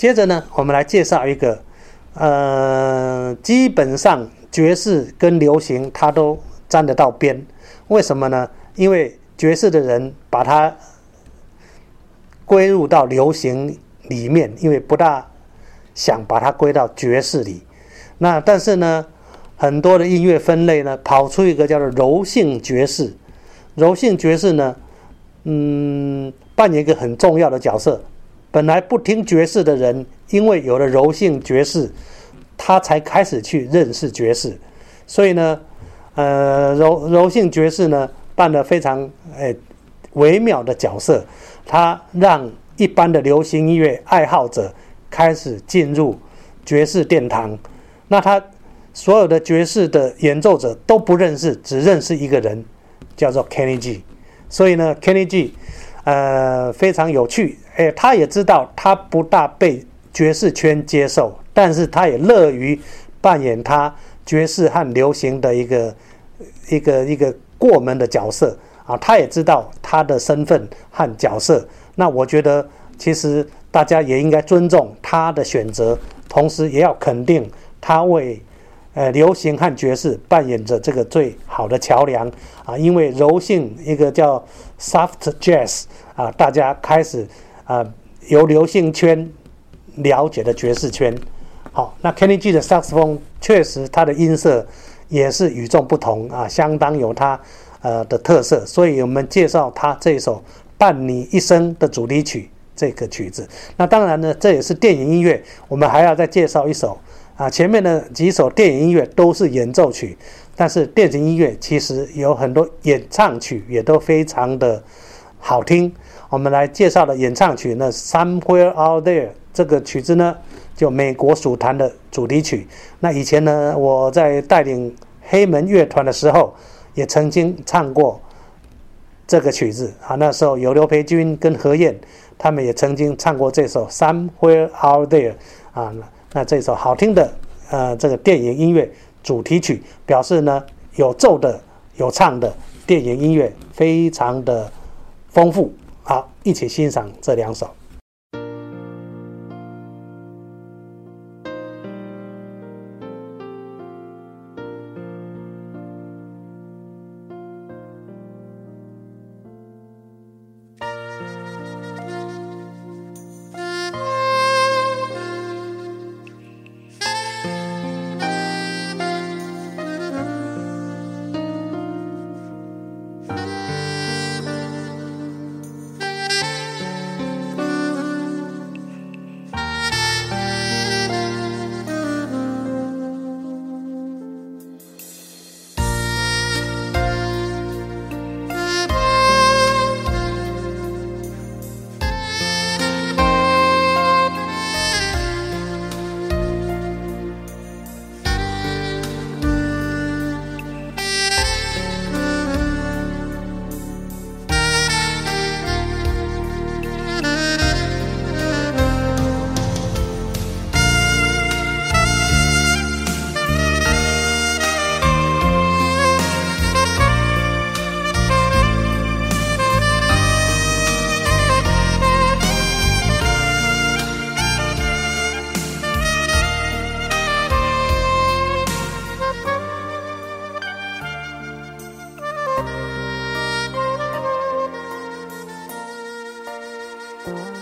接着呢，我们来介绍一个，呃，基本上爵士跟流行它都沾得到边。为什么呢？因为爵士的人把它归入到流行里面，因为不大想把它归到爵士里。那但是呢，很多的音乐分类呢，跑出一个叫做柔性爵士。柔性爵士呢，嗯，扮演一个很重要的角色。本来不听爵士的人，因为有了柔性爵士，他才开始去认识爵士。所以呢，呃，柔柔性爵士呢，扮的非常诶微妙的角色。他让一般的流行音乐爱好者开始进入爵士殿堂。那他所有的爵士的演奏者都不认识，只认识一个人，叫做 Kenny G。所以呢，Kenny G，呃，非常有趣。诶，他也知道他不大被爵士圈接受，但是他也乐于扮演他爵士和流行的一个一个一个过门的角色啊。他也知道他的身份和角色。那我觉得，其实大家也应该尊重他的选择，同时也要肯定他为呃流行和爵士扮演着这个最好的桥梁啊。因为柔性一个叫 soft jazz 啊，大家开始。啊，由流行圈了解的爵士圈，好，那 Kenny G 的萨克斯风确实它的音色也是与众不同啊，相当有它呃的特色，所以我们介绍他这一首《伴你一生》的主题曲这个曲子。那当然呢，这也是电影音乐，我们还要再介绍一首啊，前面的几首电影音乐都是演奏曲，但是电子音乐其实有很多演唱曲也都非常的好听。我们来介绍的演唱曲呢，《Somewhere Out There》这个曲子呢，就美国属坛的主题曲。那以前呢，我在带领黑门乐团的时候，也曾经唱过这个曲子啊。那时候有刘培军跟何燕，他们也曾经唱过这首《Somewhere Out There》啊。那这首好听的呃这个电影音乐主题曲，表示呢有奏的有唱的电影音乐非常的丰富。好，一起欣赏这两首。Oh.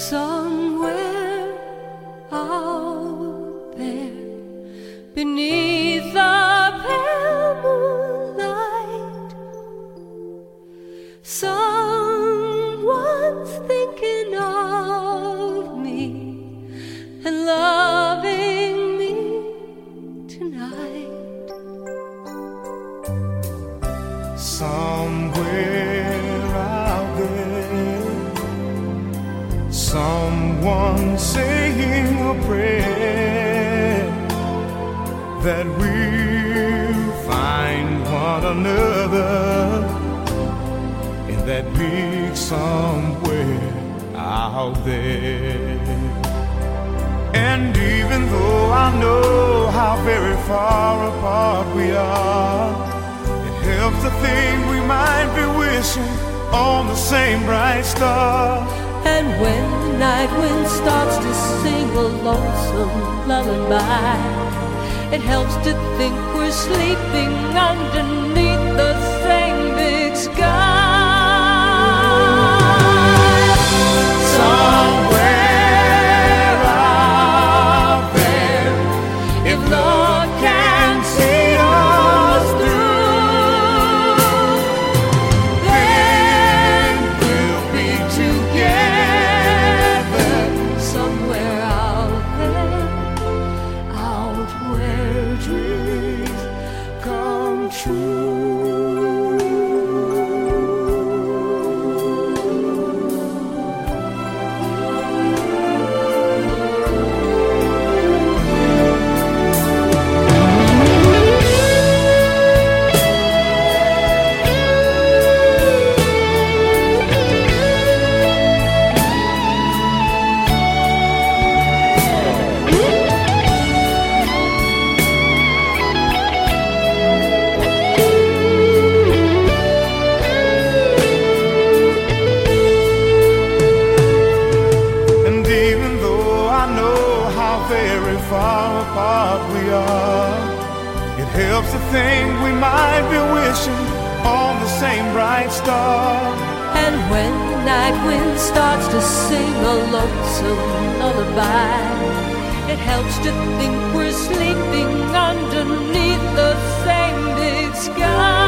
Some that we'll find one another in that big somewhere out there. And even though I know how very far apart we are, it helps to think we might be wishing on the same bright star. And when the night wind starts to sing a lonesome lullaby, it helps to think we're sleeping underneath the same big sky. To think we might be wishing on the same bright star. And when the night wind starts to sing a lonesome lullaby, it helps to think we're sleeping underneath the same big sky.